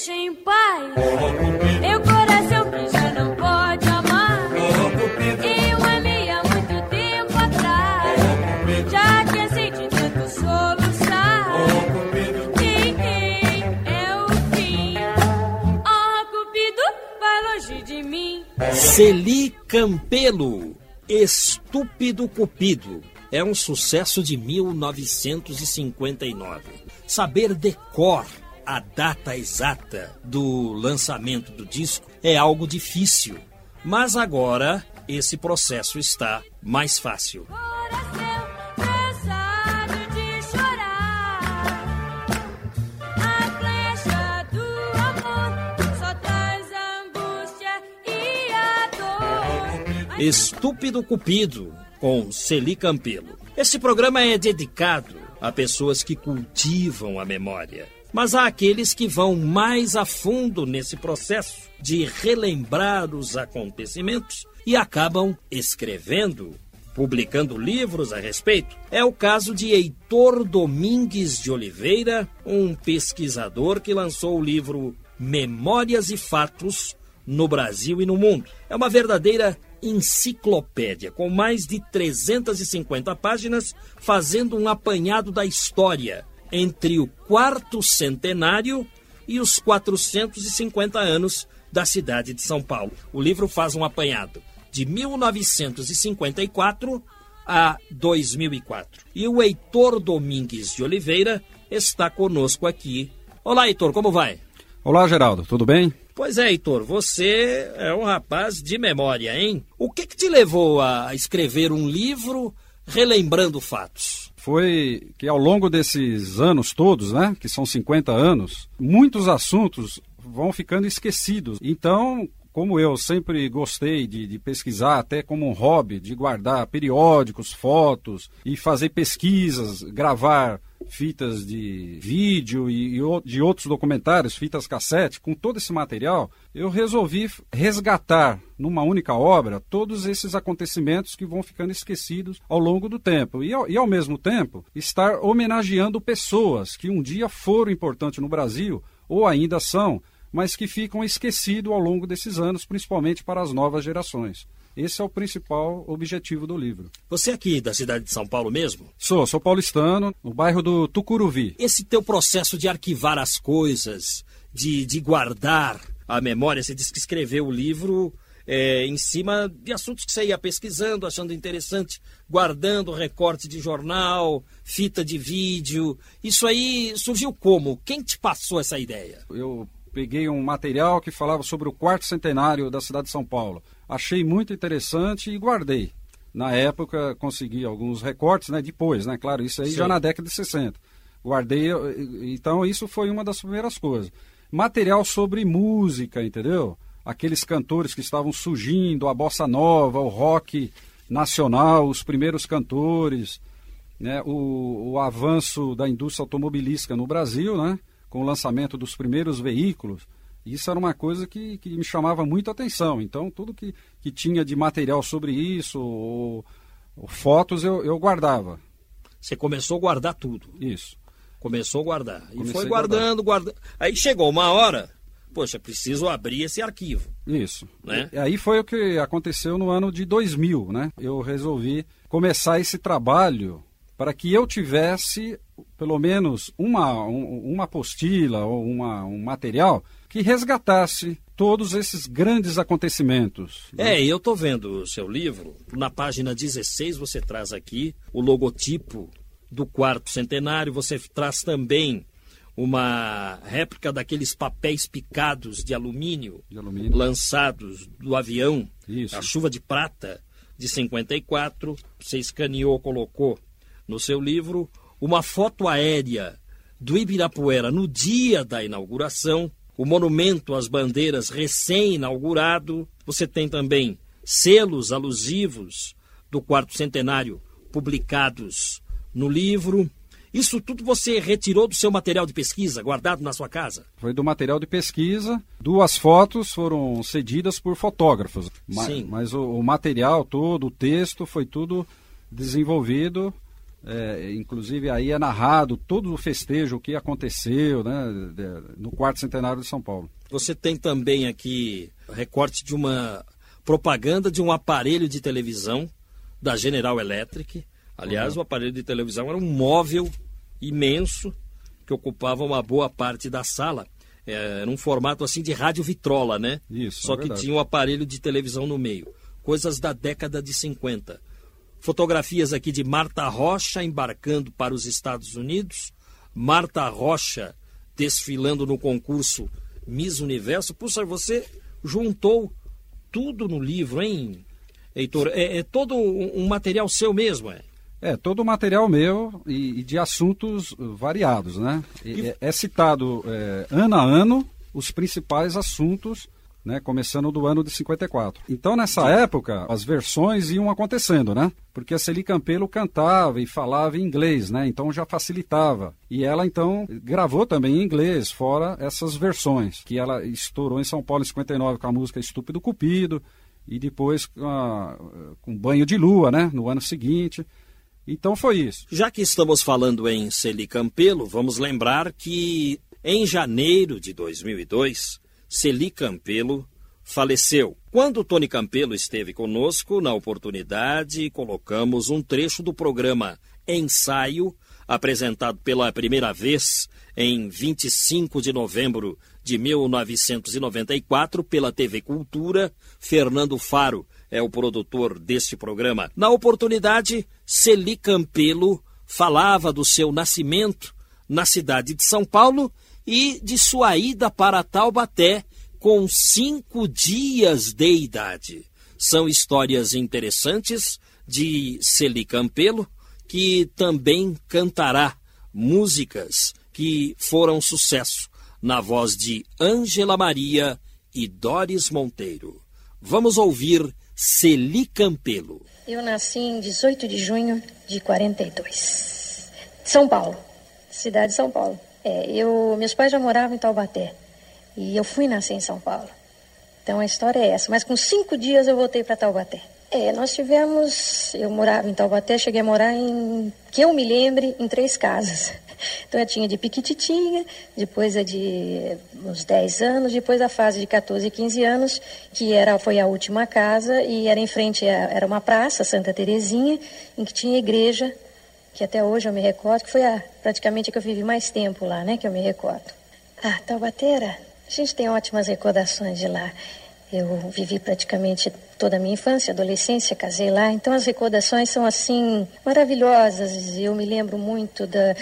Deixa em paz. Meu coração que já não pode amar. Eu amei há muito tempo atrás. Já cansei de tanto soluçar. Tem é o fim. Oh, Cupido, vai longe de mim. Celi Campelo, Estúpido Cupido. É um sucesso de 1959. Saber decor a data exata do lançamento do disco é algo difícil. Mas agora esse processo está mais fácil. Coração cansado de chorar. A flecha do amor só traz angústia e a dor. Estúpido Cupido, com Celi Campelo. Este programa é dedicado a pessoas que cultivam a memória. Mas há aqueles que vão mais a fundo nesse processo de relembrar os acontecimentos e acabam escrevendo, publicando livros a respeito. É o caso de Heitor Domingues de Oliveira, um pesquisador que lançou o livro Memórias e Fatos no Brasil e no Mundo. É uma verdadeira enciclopédia, com mais de 350 páginas, fazendo um apanhado da história entre o quarto centenário e os 450 anos da cidade de São Paulo. O livro faz um apanhado de 1954 a 2004. E o Heitor Domingues de Oliveira está conosco aqui. Olá, Heitor, como vai? Olá, Geraldo, tudo bem? Pois é, Heitor, você é um rapaz de memória, hein? O que, que te levou a escrever um livro relembrando fatos? Foi que ao longo desses anos todos, né, que são 50 anos, muitos assuntos vão ficando esquecidos. Então, como eu sempre gostei de, de, pesquisar, até como um hobby, de guardar periódicos, fotos e fazer pesquisas, gravar fitas de vídeo e, e de outros documentários, fitas cassete, com todo esse material, eu resolvi resgatar numa única obra todos esses acontecimentos que vão ficando esquecidos ao longo do tempo. E ao, e ao mesmo tempo, estar homenageando pessoas que um dia foram importantes no Brasil ou ainda são mas que ficam esquecidos ao longo desses anos, principalmente para as novas gerações. Esse é o principal objetivo do livro. Você é aqui da cidade de São Paulo mesmo? Sou, sou paulistano, no bairro do Tucuruvi. Esse teu processo de arquivar as coisas, de, de guardar a memória, você disse que escreveu o livro é, em cima de assuntos que você ia pesquisando, achando interessante, guardando recorte de jornal, fita de vídeo. Isso aí surgiu como? Quem te passou essa ideia? Eu peguei um material que falava sobre o quarto centenário da cidade de São Paulo. Achei muito interessante e guardei. Na época consegui alguns recortes, né? Depois, né? Claro, isso aí Sim. já na década de 60. Guardei, então isso foi uma das primeiras coisas. Material sobre música, entendeu? Aqueles cantores que estavam surgindo, a bossa nova, o rock nacional, os primeiros cantores, né? o, o avanço da indústria automobilística no Brasil, né? com o lançamento dos primeiros veículos. Isso era uma coisa que, que me chamava muito a atenção. Então, tudo que, que tinha de material sobre isso, ou, ou fotos, eu, eu guardava. Você começou a guardar tudo? Isso. Começou a guardar. E Comecei foi guardando, guardando. Aí chegou uma hora, poxa, preciso abrir esse arquivo. Isso. Né? E aí foi o que aconteceu no ano de 2000, né? Eu resolvi começar esse trabalho para que eu tivesse pelo menos uma, um, uma apostila ou uma, um material que resgatasse todos esses grandes acontecimentos. Né? É, eu estou vendo o seu livro. Na página 16 você traz aqui o logotipo do quarto centenário, você traz também uma réplica daqueles papéis picados de alumínio, de alumínio. lançados do avião, Isso. a chuva de prata de 54. Você escaneou, colocou no seu livro uma foto aérea do Ibirapuera no dia da inauguração, o monumento às bandeiras recém-inaugurado. Você tem também selos alusivos do quarto centenário publicados no livro. Isso tudo você retirou do seu material de pesquisa, guardado na sua casa? Foi do material de pesquisa. Duas fotos foram cedidas por fotógrafos. Sim. Mas, o, o material todo, o texto, foi tudo desenvolvido. É, inclusive aí é narrado todo o festejo, que aconteceu né, no quarto centenário de São Paulo. Você tem também aqui recorte de uma propaganda de um aparelho de televisão da General Electric Aliás, uhum. o aparelho de televisão era um móvel imenso que ocupava uma boa parte da sala. É, era um formato assim de rádio vitrola, né? Isso. Só é que tinha um aparelho de televisão no meio. Coisas da década de 50. Fotografias aqui de Marta Rocha embarcando para os Estados Unidos. Marta Rocha desfilando no concurso Miss Universo. Puxa, você juntou tudo no livro, hein, Heitor? É, é todo um, um material seu mesmo, é? É, todo o material meu e, e de assuntos variados, né? E, é, é, citado é, ano a ano os principais assuntos, né? Começando do ano de 54. Então, nessa época, as versões iam acontecendo, né? Porque a Celi Campelo cantava e falava em inglês, né? Então já facilitava. E ela, então, gravou também em inglês, fora essas versões, que ela estourou em São Paulo em 59 com a música Estúpido Cupido, e depois com, a, com Banho de Lua, né? No ano seguinte. Então foi isso. Já que estamos falando em Celi Campelo, vamos lembrar que em janeiro de 2002, Celi Campelo faleceu. Quando Tony Campelo esteve conosco, na oportunidade, colocamos um trecho do programa Ensaio, apresentado pela primeira vez em 25 de novembro de 1994 pela TV Cultura, Fernando Faro é o produtor deste programa. Na oportunidade, Celi Campelo falava do seu nascimento na cidade de São Paulo e de sua ida para Taubaté com cinco dias de idade. São histórias interessantes de Celi Campelo, que também cantará músicas que foram sucesso na voz de Ângela Maria e Doris Monteiro. Vamos ouvir Celi Campelo. Eu nasci em 18 de junho de 42. São Paulo, cidade de São Paulo. É, eu, meus pais já moravam em Taubaté e eu fui nascer em São Paulo. Então a história é essa. Mas com cinco dias eu voltei para Taubaté. É, nós tivemos. Eu morava em Taubaté, cheguei a morar em. que eu me lembre, em três casas. Então eu tinha de piquititinha, depois a de uns 10 anos, depois a fase de 14 e 15 anos, que era, foi a última casa, e era em frente, a, era uma praça, Santa Terezinha, em que tinha igreja, que até hoje eu me recordo, que foi a, praticamente a que eu vivi mais tempo lá, né, que eu me recordo. Ah, Taubateira, a gente tem ótimas recordações de lá. Eu vivi praticamente toda a minha infância, adolescência, casei lá, então as recordações são assim maravilhosas. Eu me lembro muito da,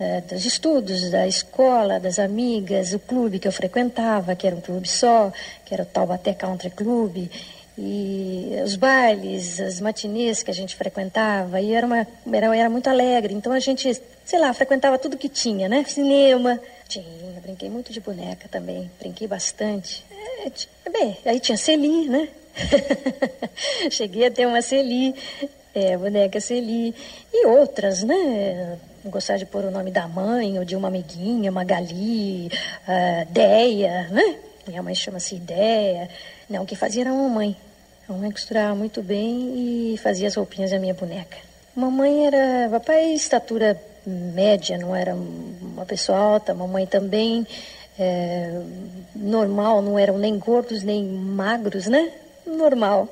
uh, dos estudos, da escola, das amigas, o clube que eu frequentava, que era um clube só, que era o Taubaté Country Club, e os bailes, as matinês que a gente frequentava, e era, uma, era, era muito alegre. Então a gente, sei lá, frequentava tudo que tinha, né? Cinema, tinha, brinquei muito de boneca também, brinquei bastante. É, bem, aí tinha Celi, né? Cheguei a ter uma Celi, é, boneca Celi, e outras, né? Gostar de pôr o nome da mãe, ou de uma amiguinha, Magali, uh, Deia, né? Minha mãe chama-se Ideia. Não, o que fazia era a mamãe. A mamãe costurava muito bem e fazia as roupinhas da minha boneca. Mamãe era, papai, estatura média, não era uma pessoa alta, mamãe também é, normal, não eram nem gordos nem magros, né? Normal.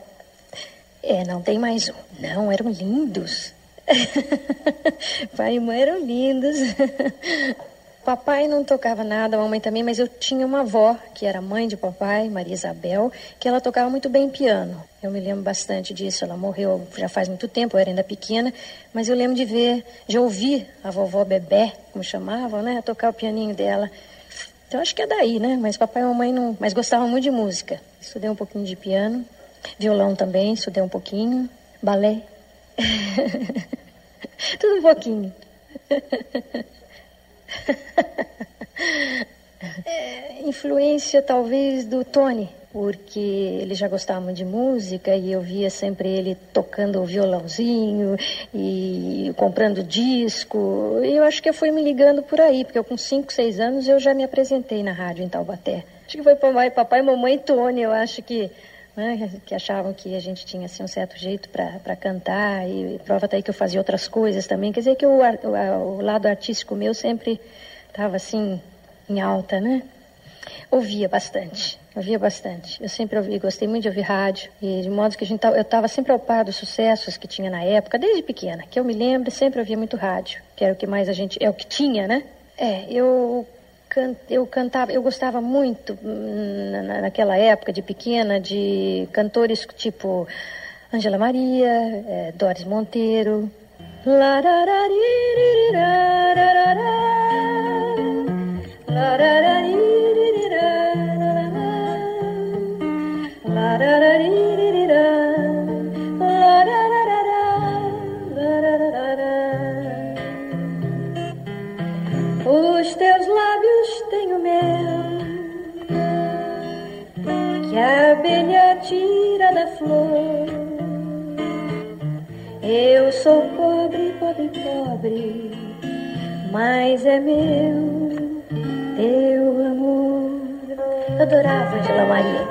É, não tem mais um. Não, eram lindos. Pai e mãe eram lindos. Papai não tocava nada, a mamãe também, mas eu tinha uma avó, que era mãe de papai, Maria Isabel, que ela tocava muito bem piano. Eu me lembro bastante disso. Ela morreu já faz muito tempo, eu era ainda pequena, mas eu lembro de ver, de ouvir a vovó Bebé, como chamavam, né, tocar o pianinho dela. Então acho que é daí, né? Mas papai e mamãe não. Mas gostavam muito de música. Estudei um pouquinho de piano, violão também, estudei um pouquinho, balé. Tudo um pouquinho. é, influência talvez do Tony, porque ele já gostava de música e eu via sempre ele tocando o violãozinho e comprando disco. E eu acho que eu fui me ligando por aí, porque eu com 5, 6 anos eu já me apresentei na rádio em Taubaté. Acho que foi papai, papai mamãe e Tony, eu acho que né, que achavam que a gente tinha assim, um certo jeito para cantar e, e prova até que eu fazia outras coisas também. Quer dizer que o, o, o lado artístico meu sempre estava assim em alta, né? Ouvia bastante, ouvia bastante. Eu sempre ouvi, gostei muito de ouvir rádio e de modo que a gente eu estava sempre ao par dos sucessos que tinha na época, desde pequena, que eu me lembro, sempre ouvia muito rádio, que era o que mais a gente, é o que tinha, né? É, eu eu cantava, eu gostava muito hum, naquela época de pequena de cantores tipo Angela Maria, é, Doris Monteiro. Mas é meu teu amor. Eu adorava Angela Maria.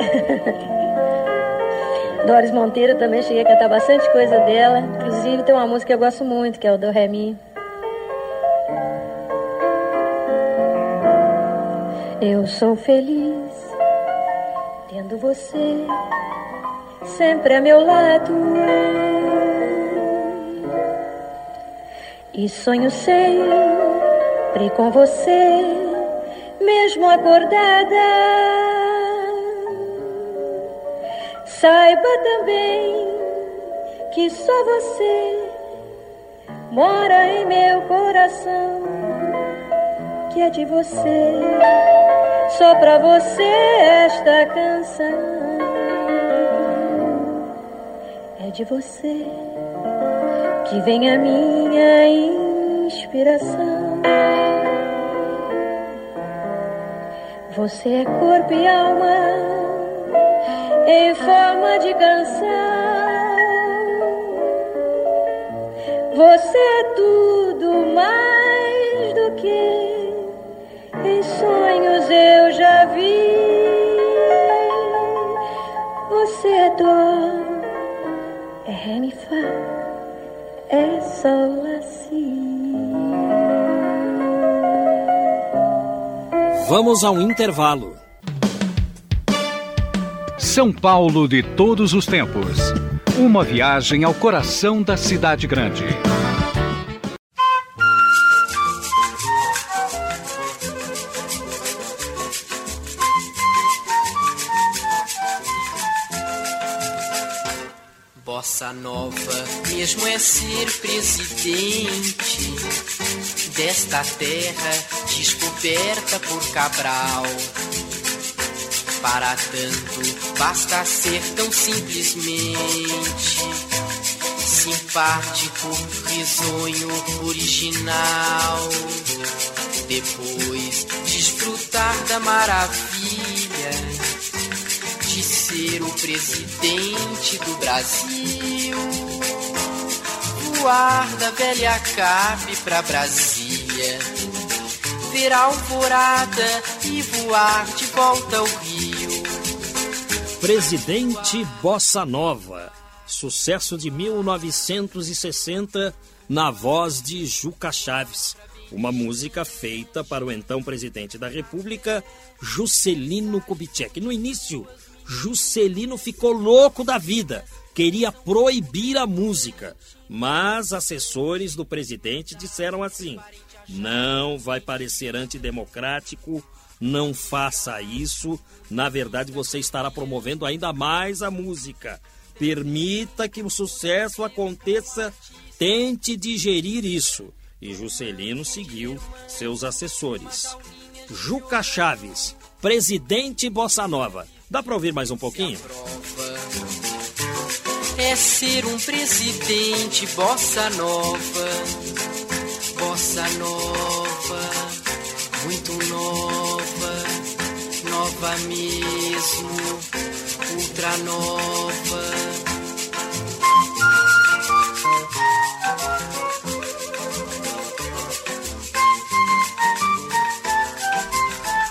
Doris Monteiro também cheguei a cantar bastante coisa dela. Inclusive tem uma música que eu gosto muito, que é o Do Ré Mi. Eu sou feliz tendo você sempre a meu lado. E sonho sempre com você, mesmo acordada. Saiba também que só você mora em meu coração, que é de você só pra você esta canção é de você que vem a minha inspiração. Você é corpo e alma em forma de canção. Você é tudo mais do que em sonhos eu já vi você é dó, é ré é sol Vamos ao intervalo. São Paulo de todos os tempos. Uma viagem ao coração da cidade grande. Desta terra descoberta por Cabral. Para tanto, basta ser tão simplesmente simpático, risonho, original. Depois, desfrutar da maravilha de ser o presidente do Brasil. Voar da velha Cape pra Brasília. Ver a alvorada e voar de volta ao Rio. Presidente Bossa Nova. Sucesso de 1960 na voz de Juca Chaves. Uma música feita para o então presidente da República, Juscelino Kubitschek. No início, Juscelino ficou louco da vida, queria proibir a música, mas assessores do presidente disseram assim: não vai parecer antidemocrático, não faça isso, na verdade você estará promovendo ainda mais a música. Permita que o sucesso aconteça, tente digerir isso. E Juscelino seguiu seus assessores. Juca Chaves, presidente Bossa Nova. Dá para ouvir mais um pouquinho? É ser um presidente bossa nova, bossa nova, muito nova, nova mesmo, ultra nova.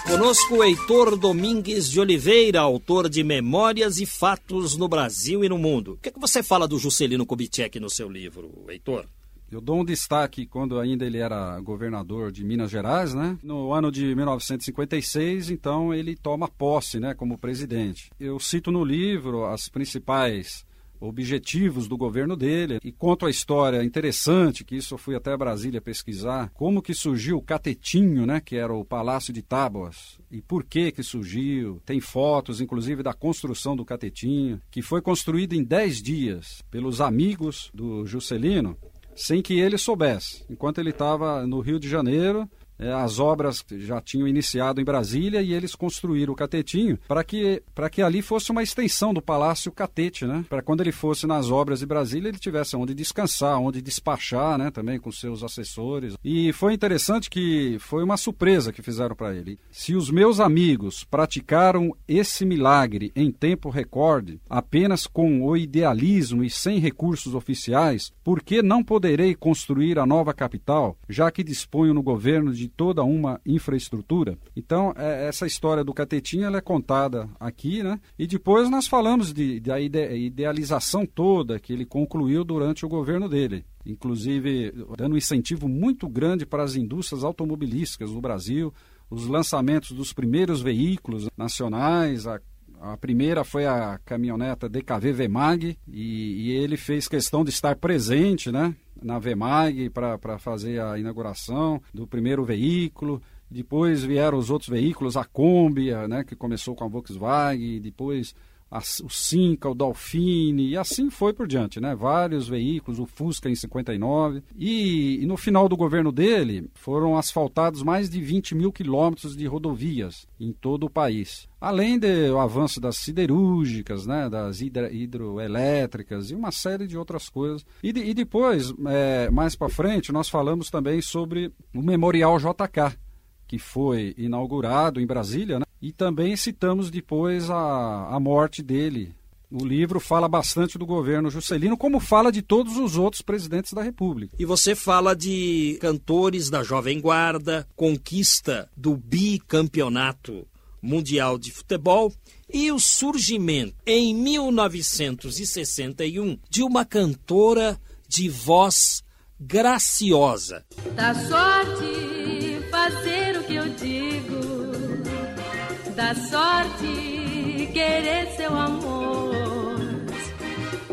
Conosco Heitor Domingues de Oliveira, autor de Memórias e Fatos no Brasil e no Mundo. O que, é que você fala do Juscelino Kubitschek no seu livro, Heitor? Eu dou um destaque quando ainda ele era governador de Minas Gerais, né? No ano de 1956, então ele toma posse, né, como presidente. Eu cito no livro as principais objetivos do governo dele e conto a história interessante que isso eu fui até Brasília pesquisar como que surgiu o Catetinho né que era o Palácio de Tábuas e por que que surgiu tem fotos inclusive da construção do Catetinho que foi construído em 10 dias pelos amigos do Juscelino sem que ele soubesse. Enquanto ele estava no Rio de Janeiro as obras já tinham iniciado em Brasília e eles construíram o catetinho para que, que ali fosse uma extensão do Palácio Catete, né? Para quando ele fosse nas obras de Brasília ele tivesse onde descansar, onde despachar, né? Também com seus assessores. E foi interessante que foi uma surpresa que fizeram para ele. Se os meus amigos praticaram esse milagre em tempo recorde, apenas com o idealismo e sem recursos oficiais, por que não poderei construir a nova capital, já que disponho no governo de toda uma infraestrutura. Então, é, essa história do Catetinha ela é contada aqui, né? E depois nós falamos de, da ide idealização toda que ele concluiu durante o governo dele. Inclusive, dando um incentivo muito grande para as indústrias automobilísticas no Brasil, os lançamentos dos primeiros veículos nacionais, a a primeira foi a caminhoneta DKV Vemag e, e, ele fez questão de estar presente né, na Vemag para fazer a inauguração do primeiro veículo. Depois vieram os outros veículos, a Kombi, né, que começou com a Volkswagen, depois o Cinca, o Dolphine, e assim foi por diante, né? Vários veículos, o Fusca em 59. E, e no final do governo dele, foram asfaltados mais de 20 mil quilômetros de rodovias em todo o país. Além do avanço das siderúrgicas, né, das hidro, hidroelétricas e uma série de outras coisas. E, de, e depois, é, mais para frente, nós falamos também sobre o Memorial JK, que foi inaugurado em Brasília, né? E também citamos depois a, a morte dele. O livro fala bastante do governo Juscelino, como fala de todos os outros presidentes da República. E você fala de cantores da Jovem Guarda, conquista do bicampeonato mundial de futebol e o surgimento, em 1961, de uma cantora de voz graciosa. Da sorte da sorte querer seu amor,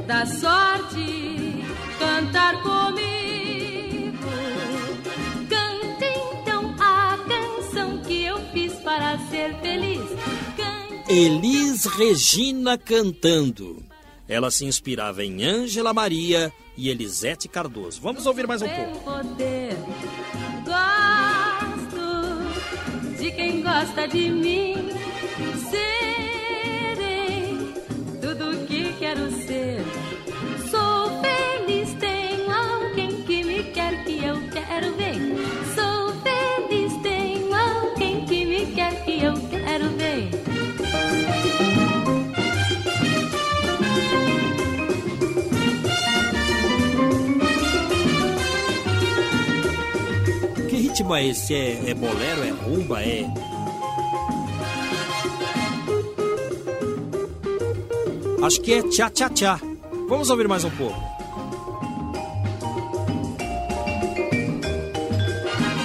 da sorte cantar comigo. Cante então a canção que eu fiz para ser feliz. Cante... Elis Regina cantando. Ela se inspirava em Ângela Maria e Elisete Cardoso. Vamos ouvir mais um pouco. Poder. De quem gosta de mim. Serei tudo que quero ser. Sou feliz, é esse? É, é bolero? É rumba? É. Acho que é tchá tchá tchá. Vamos ouvir mais um pouco.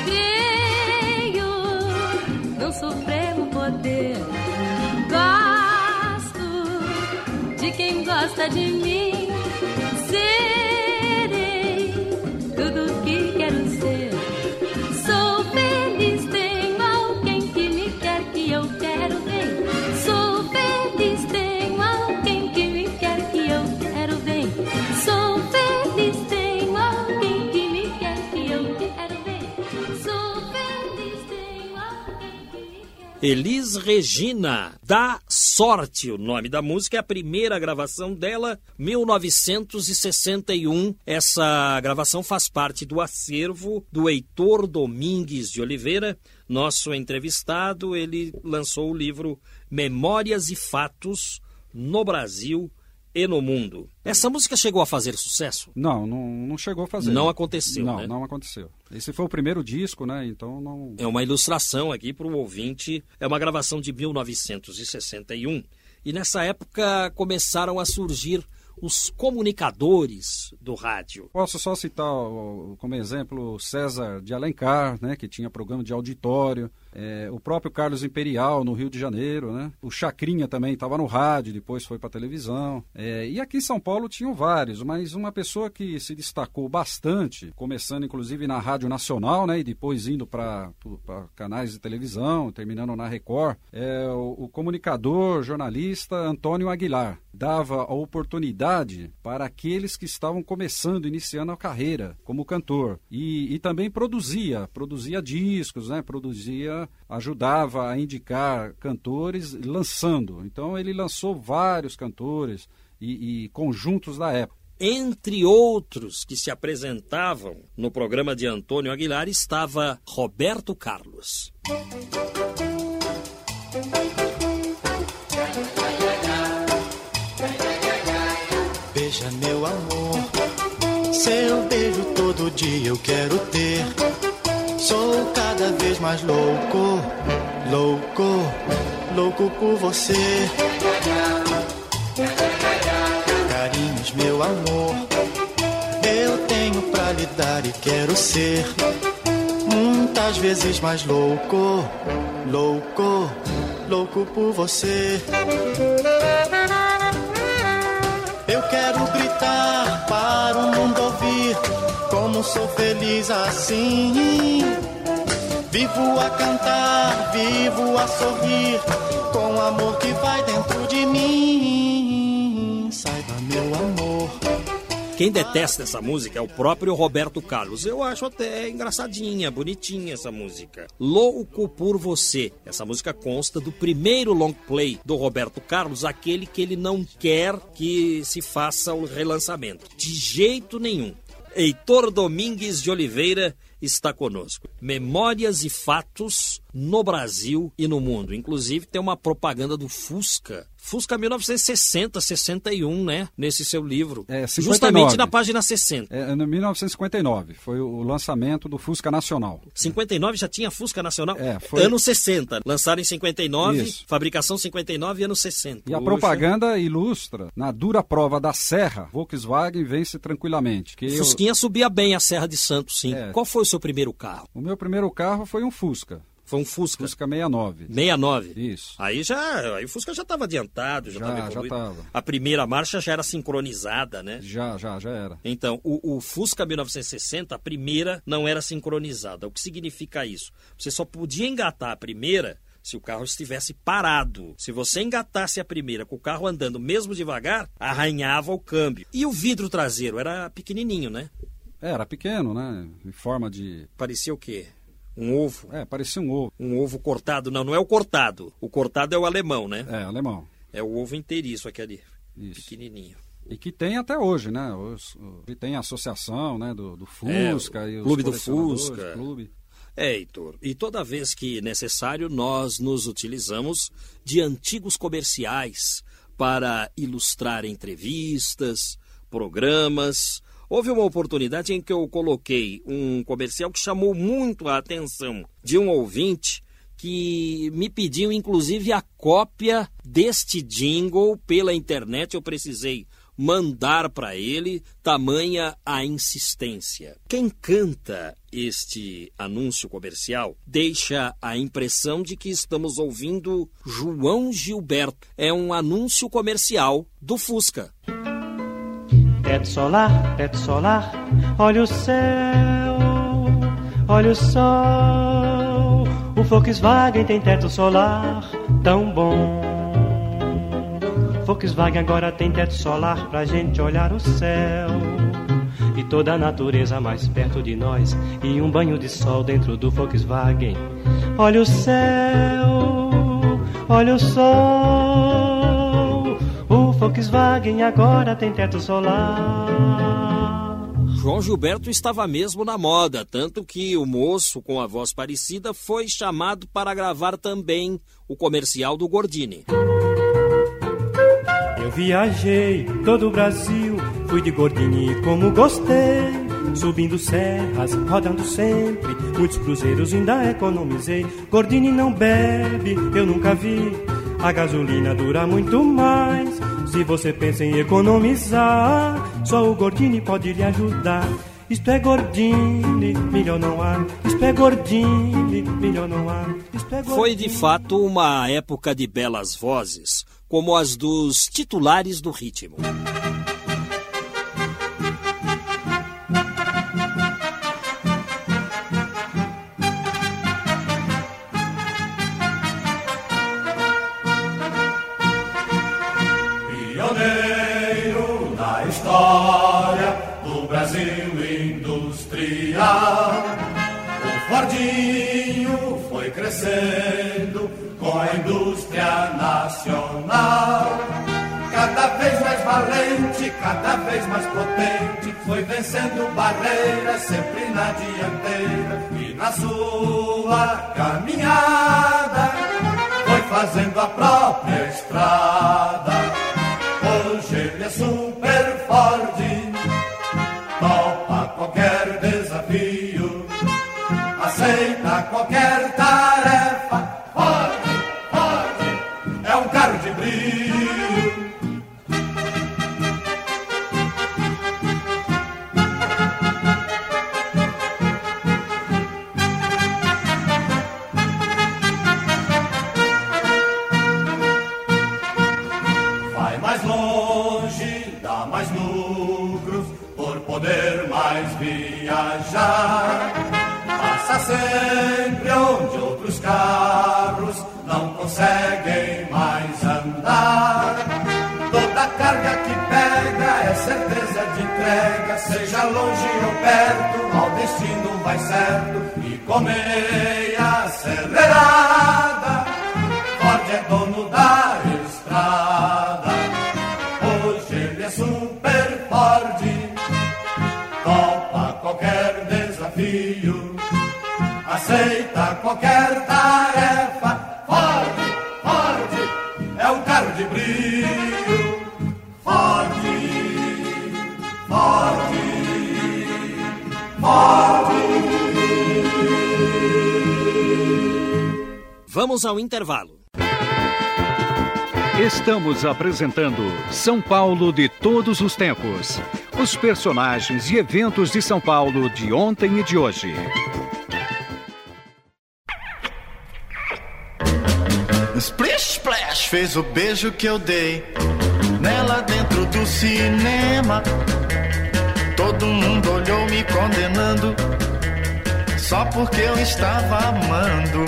Creio no supremo poder. Gosto de quem gosta de mim. Elis Regina, da Sorte, o nome da música, é a primeira gravação dela, 1961. Essa gravação faz parte do acervo do Heitor Domingues de Oliveira, nosso entrevistado. Ele lançou o livro Memórias e Fatos no Brasil e no mundo. Essa música chegou a fazer sucesso? Não, não, não chegou a fazer. Não aconteceu, Não, né? não aconteceu. Esse foi o primeiro disco, né? Então não. É uma ilustração aqui para o ouvinte. É uma gravação de 1961. E nessa época começaram a surgir os comunicadores do rádio. Posso só citar como exemplo César de Alencar, né, que tinha programa de auditório, é, o próprio Carlos Imperial no Rio de Janeiro, né, o Chacrinha também estava no rádio, depois foi para televisão. É, e aqui em São Paulo tinham vários, mas uma pessoa que se destacou bastante, começando inclusive na Rádio Nacional, né, e depois indo para canais de televisão, terminando na Record, é o, o comunicador, jornalista Antônio Aguilar. Dava a oportunidade para aqueles que estavam começando, iniciando a carreira como cantor. E, e também produzia, produzia discos, né? produzia, ajudava a indicar cantores lançando. Então ele lançou vários cantores e, e conjuntos da época. Entre outros que se apresentavam no programa de Antônio Aguilar estava Roberto Carlos. Beija meu amor, seu beijo todo dia eu quero ter. Sou cada vez mais louco, louco, louco por você. Carinhos, meu amor, eu tenho pra lhe dar e quero ser. Muitas vezes mais louco, louco, louco por você. Eu quero gritar para o mundo ouvir como sou feliz assim. Vivo a cantar, vivo a sorrir com o amor que vai dentro de mim. Saiba, meu amor. Quem detesta essa música é o próprio Roberto Carlos. Eu acho até engraçadinha, bonitinha essa música. Louco por Você. Essa música consta do primeiro long play do Roberto Carlos, aquele que ele não quer que se faça o relançamento. De jeito nenhum. Heitor Domingues de Oliveira está conosco. Memórias e fatos no Brasil e no mundo. Inclusive tem uma propaganda do Fusca. Fusca 1960, 61, né? Nesse seu livro. É, 59. Justamente na página 60. É, em 1959 foi o lançamento do Fusca Nacional. 59 já tinha Fusca Nacional? É, foi- Anos 60. Lançaram em 59, Isso. fabricação 59 e anos 60. E a Puxa. propaganda ilustra, na dura prova da Serra, Volkswagen vence tranquilamente. Que eu- Fusquinha subia bem a Serra de Santos, sim. É. Qual foi o seu primeiro carro? o meu primeiro carro foi um Fusca, Foi um Fusca. Fusca 69. 69. Isso. Aí já, aí o Fusca já estava adiantado, já estava já evoluído. tava. A primeira marcha já era sincronizada, né? Já, já, já era. Então, o, o Fusca 1960, a primeira não era sincronizada. O que significa isso? Você só podia engatar a primeira se o carro estivesse parado. Se você engatasse a primeira com o carro andando mesmo devagar, arranhava o câmbio. E o vidro traseiro era pequenininho, né? Era pequeno, né? Em forma de. Parecia o quê? Um ovo. É, parecia um ovo. Um ovo cortado. Não, não é o cortado. O cortado é o alemão, né? É, alemão. É o ovo inteiriço aquele. Isso. Pequenininho. E que tem até hoje, né? Os, que tem a associação né, do, do Fusca É, o e Clube do Fusca. Clube. É, Heitor. E toda vez que necessário, nós nos utilizamos de antigos comerciais para ilustrar entrevistas, programas. Houve uma oportunidade em que eu coloquei um comercial que chamou muito a atenção de um ouvinte que me pediu inclusive a cópia deste jingle pela internet. Eu precisei mandar para ele, tamanha a insistência. Quem canta este anúncio comercial deixa a impressão de que estamos ouvindo João Gilberto. É um anúncio comercial do Fusca. Teto solar, teto solar, olha o céu, olha o sol. O Volkswagen tem teto solar tão bom. Volkswagen agora tem teto solar pra gente olhar o céu. e toda a natureza mais perto de nós e um banho de sol dentro do Volkswagen. Olha o céu, olha o sol. Volkswagen agora tem teto solar. João Gilberto estava mesmo na moda, tanto que o moço com a voz parecida foi chamado para gravar também o comercial do Gordini. Eu viajei todo o Brasil, fui de Gordini como gostei. Subindo serras, rodando sempre, muitos cruzeiros ainda economizei. Gordini não bebe, eu nunca vi. A gasolina dura muito mais. Se você pensa em economizar, só o Gordini pode lhe ajudar. Isto é Gordini, melhor não há. Isto é Gordini, melhor não há. É Foi de fato uma época de belas vozes, como as dos titulares do ritmo. Mais potente, foi vencendo barreiras sempre na dianteira e na sua caminhada foi fazendo a própria estrada. Certeza de entrega, seja longe ou perto, ao destino vai certo. E com meia acelerada, Ford é dono da estrada. Hoje ele é super Ford, topa qualquer desafio, aceita qualquer tarefa. Vamos ao intervalo. Estamos apresentando São Paulo de todos os tempos. Os personagens e eventos de São Paulo de ontem e de hoje. Splish Splash fez o beijo que eu dei nela dentro do cinema. Todo mundo olhou me condenando só porque eu estava amando.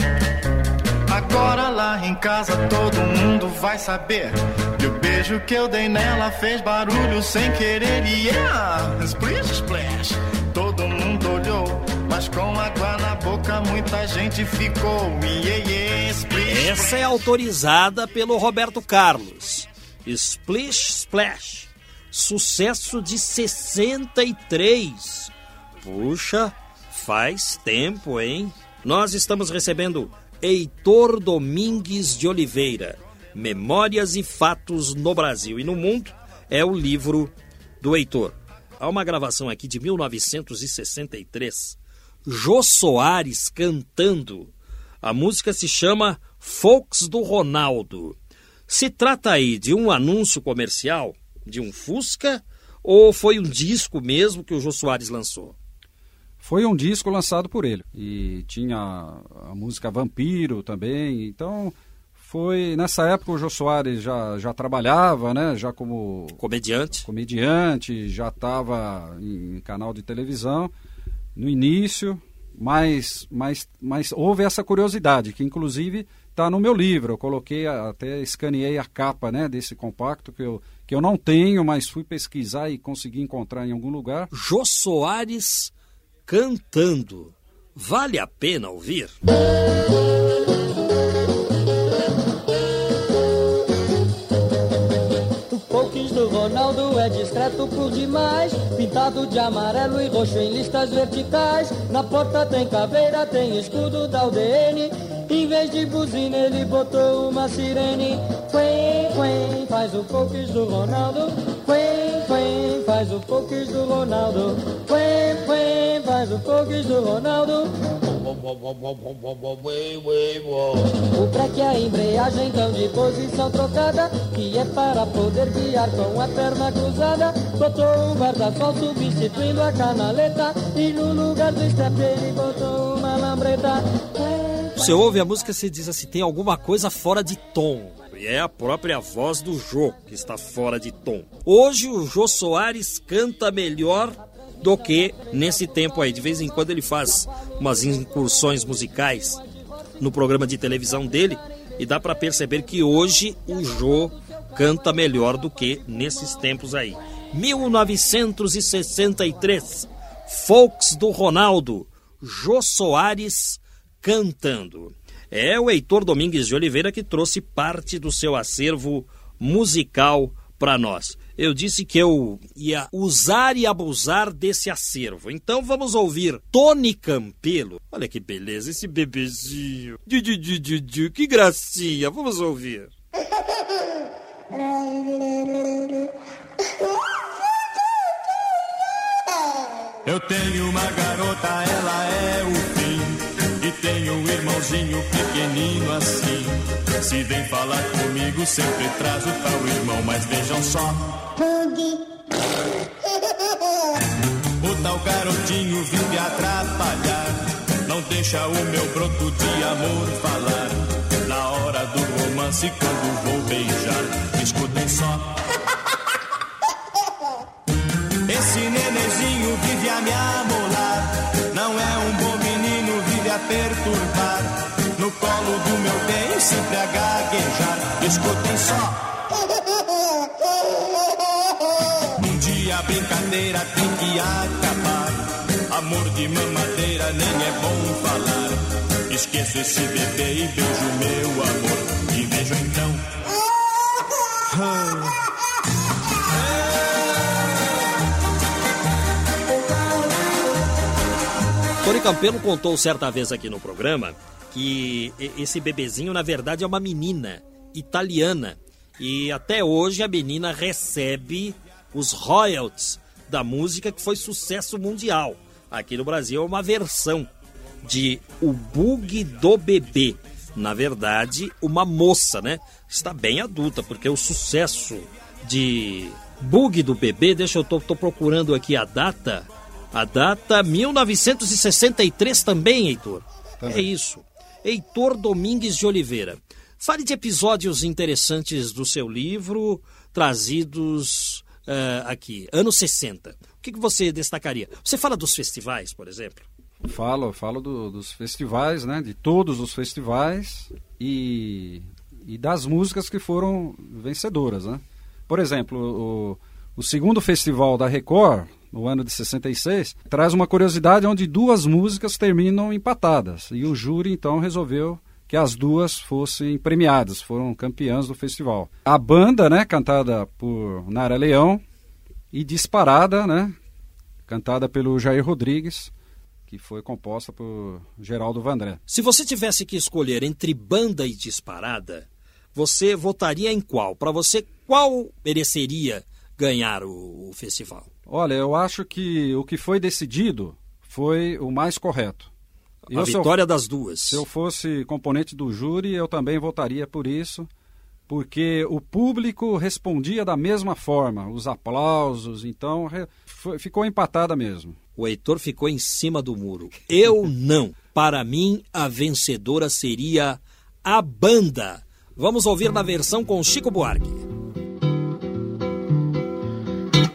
Agora lá em casa todo mundo vai saber que o beijo que eu dei nela fez barulho sem querer. Yeah! Splish Splash, todo mundo olhou, mas com água na boca muita gente ficou. Yeah, yeah, splish, Essa é autorizada pelo Roberto Carlos. Splish Splash. Sucesso de 63. Puxa, faz tempo, hein? Nós estamos recebendo Heitor Domingues de Oliveira. Memórias e Fatos no Brasil e no Mundo é o livro do Heitor. Há uma gravação aqui de 1963. Jô Soares cantando. A música se chama Folks do Ronaldo. Se trata aí de um anúncio comercial, de um Fusca, ou foi um disco mesmo que o Jô Soares lançou? Foi um disco lançado por ele. E tinha a música Vampiro também. Então, foi. Nessa época o Jô Soares já, já trabalhava, né? Já como Comediante. comediante, já estava em, em canal de televisão no início, mas, mas, mas houve essa curiosidade, que inclusive está no meu livro. Eu coloquei, até escaneei a capa né, desse compacto que eu, que eu não tenho, mas fui pesquisar e consegui encontrar em algum lugar. Jô Soares cantando. Vale a pena ouvir? Por demais, pintado de amarelo e roxo em listas verticais. Na porta tem caveira, tem escudo da UDN. Em vez de buzina, ele botou uma sirene. Quen, quen, faz o pokes do Ronaldo. Quen, quen, faz o pokes do Ronaldo. Quen, quen, faz o pokes do Ronaldo. O breque é a embreagem então de posição trocada Que é para poder guiar com a perna cruzada. Botou um guarda-sol substituindo a canaleta E no lugar do step ele botou uma lambreta. Você ouve a música e se diz assim, tem alguma coisa fora de tom. E é a própria voz do Jô que está fora de tom. Hoje o Jô Soares canta melhor do que nesse tempo aí. De vez em quando ele faz umas incursões musicais no programa de televisão dele e dá para perceber que hoje o Jô canta melhor do que nesses tempos aí. 1963, Folks do Ronaldo, Jô Soares cantando. É o Heitor Domingues de Oliveira que trouxe parte do seu acervo musical para nós eu disse que eu ia usar e abusar desse acervo. Então vamos ouvir Tony Campelo. Olha que beleza, esse bebezinho. que gracinha. Vamos ouvir. Eu tenho uma garota, ela é o tenho um irmãozinho pequenino assim. Se vem falar comigo, sempre traz o tal irmão. Mas vejam só. O tal garotinho vive atrapalhar. Não deixa o meu broto de amor falar. Na hora do romance, quando vou beijar, escutem só. Esse nenezinho vive a me perturbar. No colo do meu bem, sempre a gaguejar. Escutem só. a brincadeira tem que acabar. Amor de mamadeira nem é bom falar. Esqueço esse bebê e beijo meu amor. E vejo então. Tony Campelo contou certa vez aqui no programa que esse bebezinho, na verdade, é uma menina italiana. E até hoje a menina recebe os royalties da música que foi sucesso mundial. Aqui no Brasil é uma versão de O Bug do Bebê. Na verdade, uma moça, né? Está bem adulta, porque o sucesso de Bug do Bebê, deixa eu tô, tô procurando aqui a data. A data 1963 também, Heitor. Também. É isso. Heitor Domingues de Oliveira. Fale de episódios interessantes do seu livro, trazidos uh, aqui, anos 60. O que, que você destacaria? Você fala dos festivais, por exemplo? Falo, falo do, dos festivais, né? De todos os festivais e, e das músicas que foram vencedoras, né? Por exemplo, o, o segundo festival da Record, no ano de 66, traz uma curiosidade onde duas músicas terminam empatadas. E o júri, então, resolveu que as duas fossem premiadas, foram campeãs do festival. A banda, né, cantada por Nara Leão e Disparada, né, cantada pelo Jair Rodrigues, que foi composta por Geraldo Vandré. Se você tivesse que escolher entre banda e Disparada, você votaria em qual? Para você, qual mereceria ganhar o, o festival? Olha, eu acho que o que foi decidido foi o mais correto. A eu, vitória eu, das duas. Se eu fosse componente do júri, eu também votaria por isso, porque o público respondia da mesma forma, os aplausos, então foi, ficou empatada mesmo. O Heitor ficou em cima do muro. Eu não. Para mim, a vencedora seria a banda. Vamos ouvir na versão com Chico Buarque.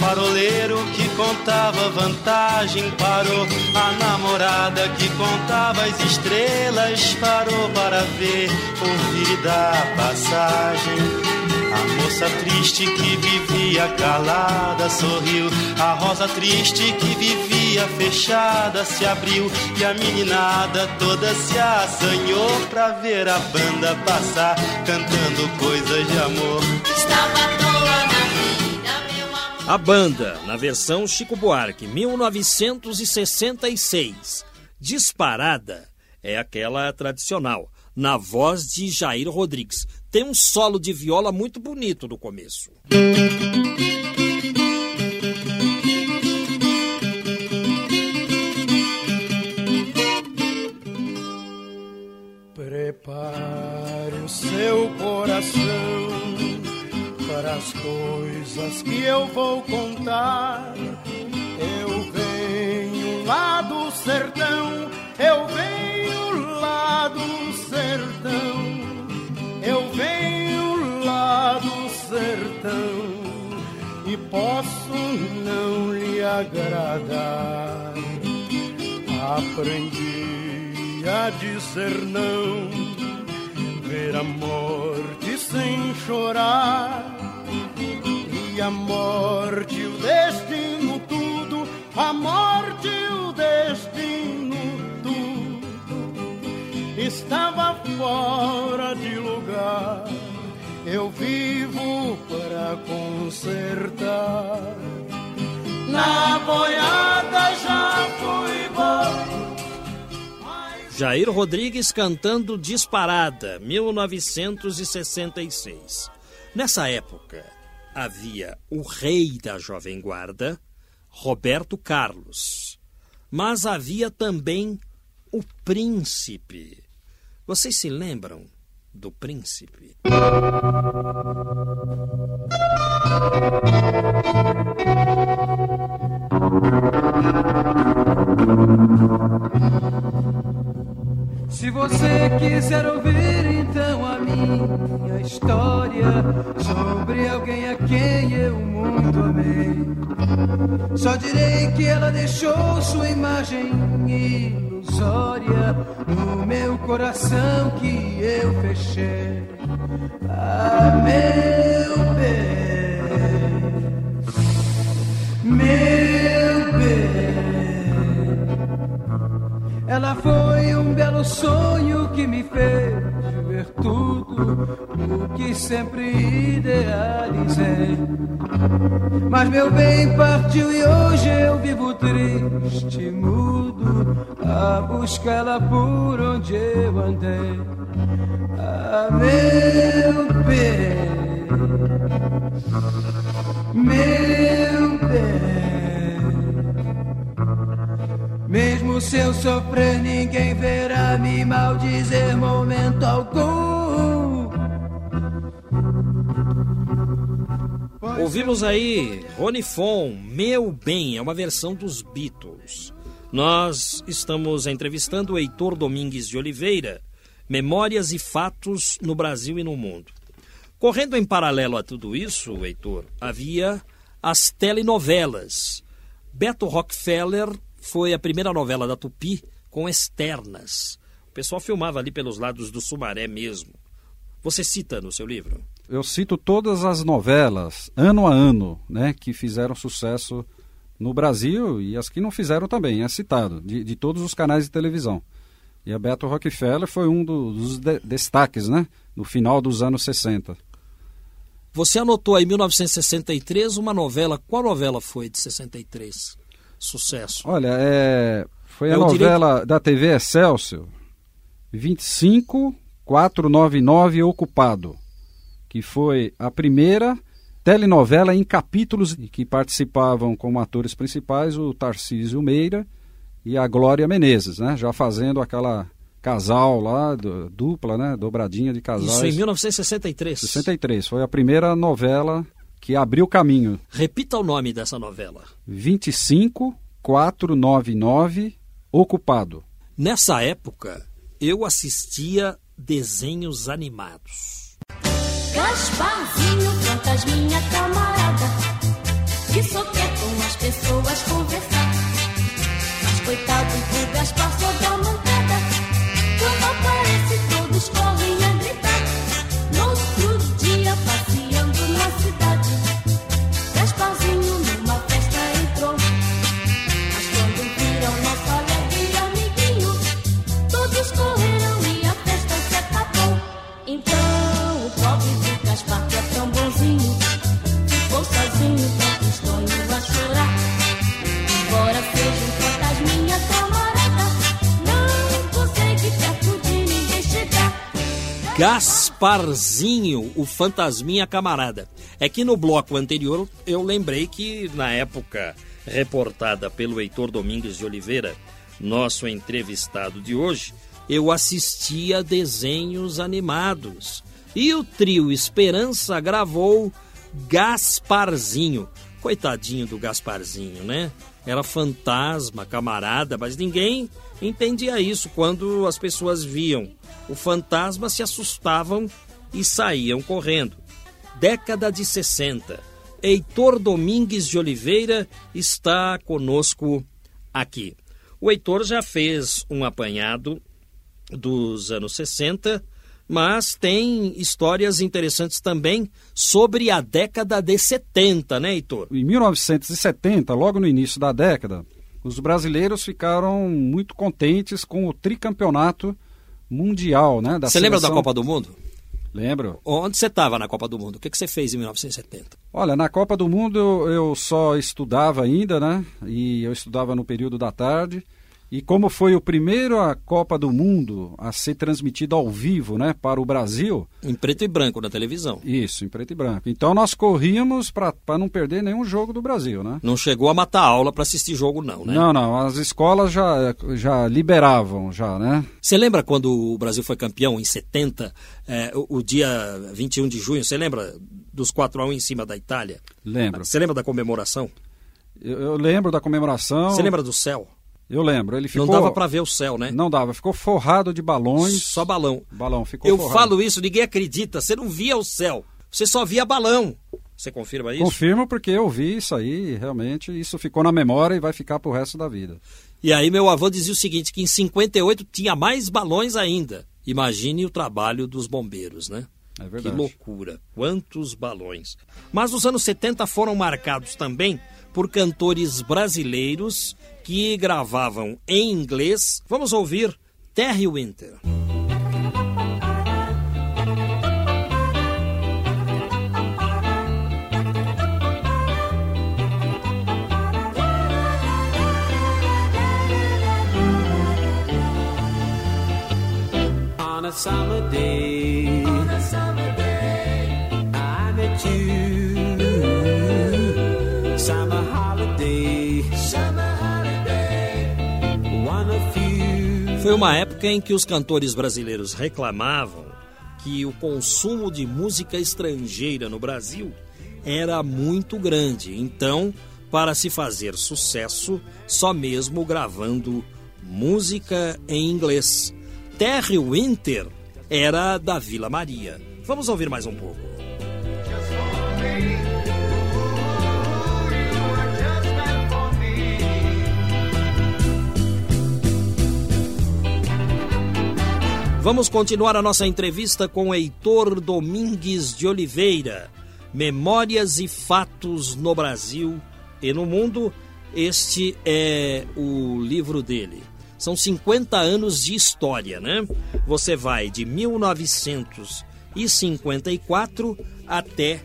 faroleiro que contava vantagem parou. A namorada que contava as estrelas parou para ver, ouvir da passagem. A moça triste que vivia calada sorriu. A rosa triste que vivia fechada se abriu. E a meninada toda se assanhou pra ver a banda passar, cantando coisas de amor. Estava a banda, na versão Chico Buarque, 1966. Disparada é aquela tradicional, na voz de Jair Rodrigues. Tem um solo de viola muito bonito no começo. Prepare o seu coração para as coisas que eu vou contar. Eu venho lá do sertão, eu venho lá do sertão, eu venho lá do sertão e posso não lhe agradar. Aprendi a dizer não, ver a morte sem chorar e a morte, o destino, tudo, a morte, o destino, tudo, estava fora de lugar. Eu vivo para consertar. Na boiada já fui bom. Jair Rodrigues cantando Disparada, 1966. Nessa época, havia o rei da Jovem Guarda, Roberto Carlos, mas havia também o príncipe. Vocês se lembram do príncipe? Se você quiser ouvir então a minha história sobre alguém a quem eu muito amei, só direi que ela deixou sua imagem ilusória no meu coração que eu fechei. Ah, meu bem, meu bem. Ela foi um belo sonho que me fez ver tudo o que sempre idealizei. Mas meu bem partiu e hoje eu vivo triste, mudo, a buscá-la por onde eu andei. Ah, meu bem, meu bem. Mesmo se eu sofrer, ninguém verá me maldizer momento algum. Ouvimos aí Rony Fon, Meu Bem, é uma versão dos Beatles. Nós estamos entrevistando o Heitor Domingues de Oliveira, Memórias e Fatos no Brasil e no Mundo. Correndo em paralelo a tudo isso, Heitor, havia as telenovelas. Beto Rockefeller foi a primeira novela da Tupi com externas. O pessoal filmava ali pelos lados do Sumaré mesmo. Você cita no seu livro? Eu cito todas as novelas, ano a ano, né, que fizeram sucesso no Brasil e as que não fizeram também, é citado, de, de todos os canais de televisão. E a Beto Rockefeller foi um dos de destaques, né, no final dos anos 60. Você anotou aí 1963 uma novela, qual novela foi de 63? Sucesso? Olha, é, foi é a novela da TV Excelsior, 25499 Ocupado, que foi a primeira telenovela em capítulos que participavam como atores principais o Tarcísio Meira e a Glória Menezes, né? já fazendo aquela casal lá, do, dupla, né? Dobradinha de casais. Isso em 1963. 63. Foi a primeira novela que abriu caminho. Repita o nome dessa novela. 25 499 Ocupado. Nessa época, eu assistia desenhos animados. Gasparzinho, fantasminha camarada, que só quer com as pessoas conversar. Mas coitado do Gaspar, só dá Gasparzinho, o fantasminha camarada. É que no bloco anterior eu lembrei que na época reportada pelo Heitor Domingues de Oliveira, nosso entrevistado de hoje, eu assistia desenhos animados. E o trio Esperança gravou Gasparzinho. Coitadinho do Gasparzinho, né? Era fantasma, camarada, mas ninguém entendia isso quando as pessoas viam. O fantasma se assustavam e saíam correndo. Década de 60. Heitor Domingues de Oliveira está conosco aqui. O Heitor já fez um apanhado dos anos 60, mas tem histórias interessantes também sobre a década de 70, né, Heitor? Em 1970, logo no início da década, os brasileiros ficaram muito contentes com o tricampeonato mundial, né? Você lembra da Copa do Mundo? Lembro. Onde você estava na Copa do Mundo? O que, que você fez em 1970? Olha, na Copa do Mundo eu só estudava ainda, né? E eu estudava no período da tarde. E como foi o primeiro a Copa do Mundo a ser transmitida ao vivo, né, para o Brasil. Em preto e branco na televisão. Isso, em preto e branco. Então nós corríamos para não perder nenhum jogo do Brasil, né? Não chegou a matar aula para assistir jogo, não, né? Não, não. As escolas já, já liberavam, já, né? Você lembra quando o Brasil foi campeão em 70, é, o, o dia 21 de junho? Você lembra dos 4 a 1 em cima da Itália? Lembro. Você lembra da comemoração? Eu, eu lembro da comemoração. Você lembra do céu? Eu lembro, ele ficou... Não dava para ver o céu, né? Não dava, ficou forrado de balões. Só balão. Balão, ficou Eu forrado. falo isso, ninguém acredita. Você não via o céu, você só via balão. Você confirma isso? Confirmo porque eu vi isso aí, realmente, isso ficou na memória e vai ficar pro resto da vida. E aí meu avô dizia o seguinte, que em 58 tinha mais balões ainda. Imagine o trabalho dos bombeiros, né? É Que verdade. loucura, quantos balões. Mas os anos 70 foram marcados também por cantores brasileiros que gravavam em inglês. Vamos ouvir Terry Winter. On a summer day, Foi uma época em que os cantores brasileiros reclamavam que o consumo de música estrangeira no Brasil era muito grande. Então, para se fazer sucesso, só mesmo gravando música em inglês. Terry Winter era da Vila Maria. Vamos ouvir mais um pouco. Vamos continuar a nossa entrevista com Heitor Domingues de Oliveira. Memórias e fatos no Brasil e no mundo. Este é o livro dele. São 50 anos de história, né? Você vai de 1954 até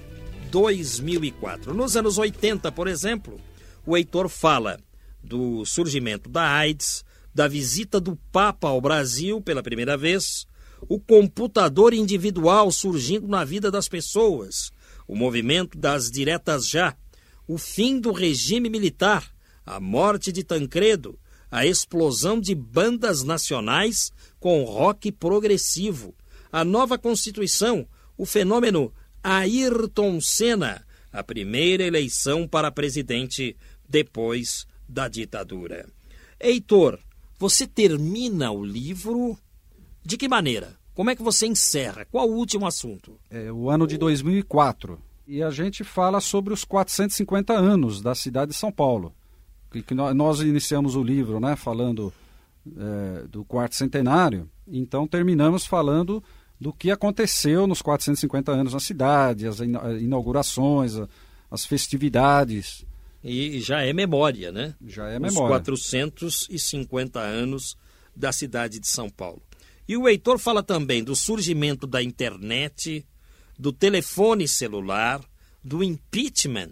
2004. Nos anos 80, por exemplo, o Heitor fala do surgimento da AIDS, da visita do Papa ao Brasil pela primeira vez, o computador individual surgindo na vida das pessoas, o movimento das diretas já, o fim do regime militar, a morte de Tancredo, a explosão de bandas nacionais com rock progressivo, a nova Constituição, o fenômeno Ayrton Senna, a primeira eleição para presidente depois da ditadura. Heitor, você termina o livro de que maneira? Como é que você encerra? Qual o último assunto? É o ano de 2004. E a gente fala sobre os 450 anos da cidade de São Paulo. Que, que nó- nós iniciamos o livro né, falando é, do quarto centenário, então terminamos falando do que aconteceu nos 450 anos na cidade, as ina- inaugurações, as festividades. E já é memória, né? Já é Os memória. 450 anos da cidade de São Paulo. E o Heitor fala também do surgimento da internet, do telefone celular, do impeachment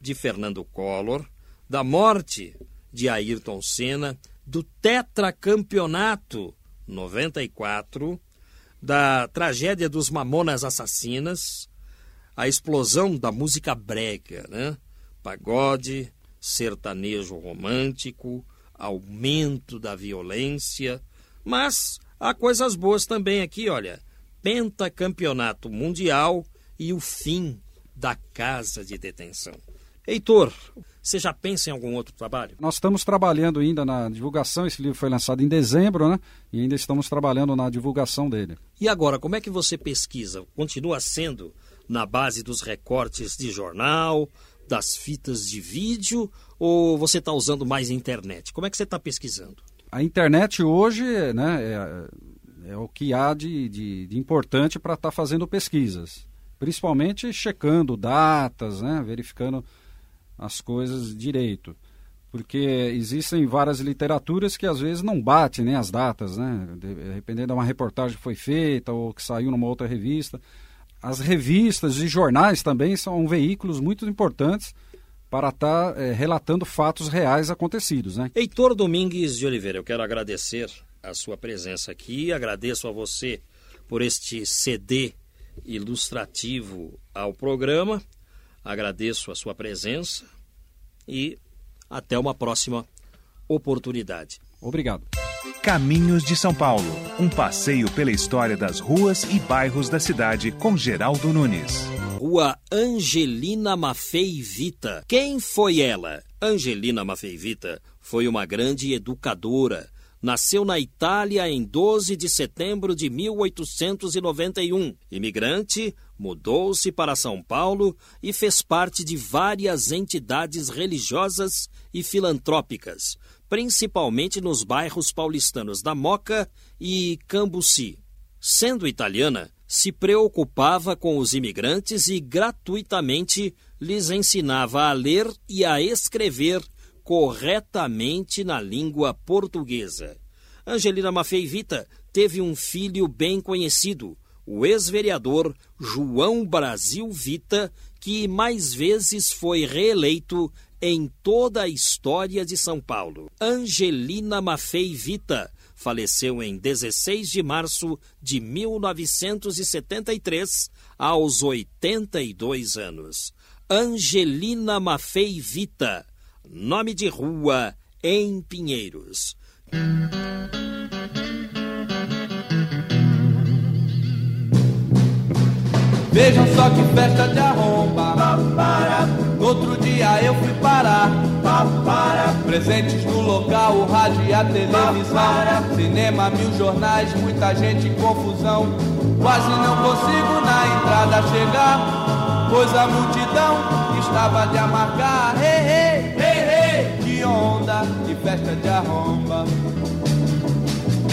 de Fernando Collor, da morte de Ayrton Senna, do tetracampeonato 94, da tragédia dos Mamonas Assassinas, a explosão da música brega, né? Pagode, sertanejo romântico, aumento da violência, mas há coisas boas também aqui, olha. Pentacampeonato mundial e o fim da casa de detenção. Heitor, você já pensa em algum outro trabalho? Nós estamos trabalhando ainda na divulgação, esse livro foi lançado em dezembro, né? E ainda estamos trabalhando na divulgação dele. E agora, como é que você pesquisa? Continua sendo na base dos recortes de jornal, das fitas de vídeo, ou você está usando mais internet? Como é que você está pesquisando? A internet hoje né, é, é o que há de, de, de importante para estar fazendo pesquisas, principalmente checando datas, né, verificando as coisas direito. Porque existem várias literaturas que às vezes não batem né, as datas, né, de- dependendo de uma reportagem que foi feita ou que saiu numa outra revista. As revistas e jornais também são veículos muito importantes para estar eh, relatando fatos reais acontecidos. Né? Heitor Domingues de Oliveira, eu quero agradecer a sua presença aqui, agradeço a você por este CD ilustrativo ao programa, agradeço a sua presença e até uma próxima oportunidade. Obrigado. Caminhos de São Paulo, um passeio pela história das ruas e bairros da cidade com Geraldo Nunes. Rua Angelina Maffei Vita. Quem foi ela? Angelina Maffei Vita foi uma grande educadora. Nasceu na Itália em 12 de setembro de 1891. Imigrante, mudou-se para São Paulo e fez parte de várias entidades religiosas e filantrópicas, principalmente nos bairros paulistanos da Moca e Cambuci. Sendo italiana, se preocupava com os imigrantes e gratuitamente lhes ensinava a ler e a escrever corretamente na língua portuguesa. Angelina Maffei Vita teve um filho bem conhecido, o ex-vereador João Brasil Vita, que mais vezes foi reeleito em toda a história de São Paulo. Angelina Maffei Vita faleceu em 16 de março de 1973, aos 82 anos. Angelina Maffei Vita, nome de rua em Pinheiros. Vejam só que festa de arromba. Outro dia eu fui parar. Presentes no local, o rádio e a televisão. Cinema, mil jornais, muita gente em confusão. Quase não consigo na entrada chegar. Pois a multidão estava de amargar. Hey, hey, hey, hey. Que onda, que festa de arromba.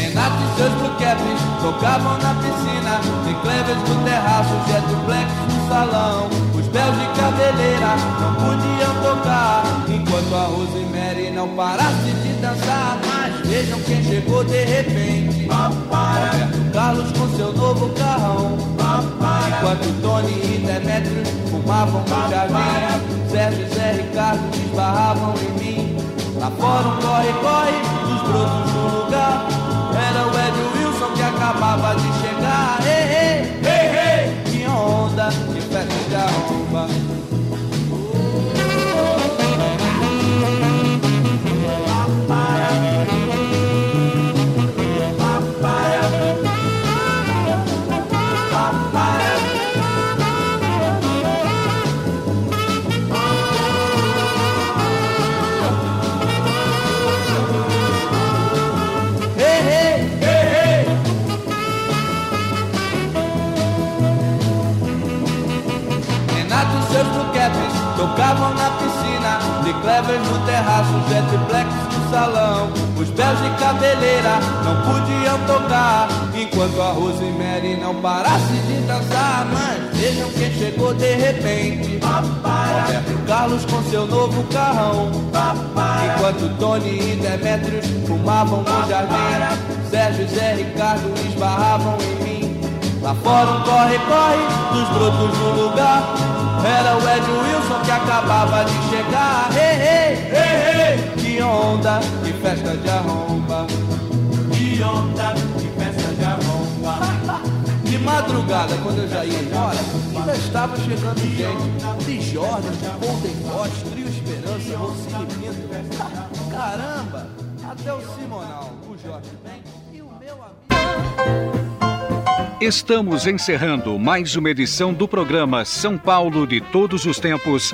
Renato e seus Caps tocavam na piscina. Tem clevers no terraço, jet blacks no salão. Os belos de cabeleira não podiam tocar. Enquanto a Rosemary não parasse de dançar. Mas vejam quem chegou de repente. Roberto Carlos com seu novo carrão. Enquanto Tony e Demetrius fumavam no jardim. Sérgio e Zé Ricardo esbarravam em mim. Lá fora um corre-corre dos brotos do lugar acabava de de cabeleira não podiam tocar, enquanto a Rosemary não parasse de dançar. Mas vejam quem chegou de repente. Roberto Carlos com seu novo carrão. Enquanto Tony e Demetrios fumavam no jardim, Sérgio e Zé Ricardo esbarravam em mim. Lá fora um corre-corre dos brotos no lugar. Era o Ed Wilson que acabava de chegar. Hey, hey, hey, hey. Que onda, festa de arromba. Que onda, que festa de arromba. De madrugada, quando eu já ia embora, ainda estava chegando gente. De Jordan, Golden Boys, Trio Esperança, Rocinho e Pinto. Caramba, até o Simonal, o Jorge Ben e o meu amigo. Estamos encerrando mais uma edição do programa São Paulo de Todos os Tempos.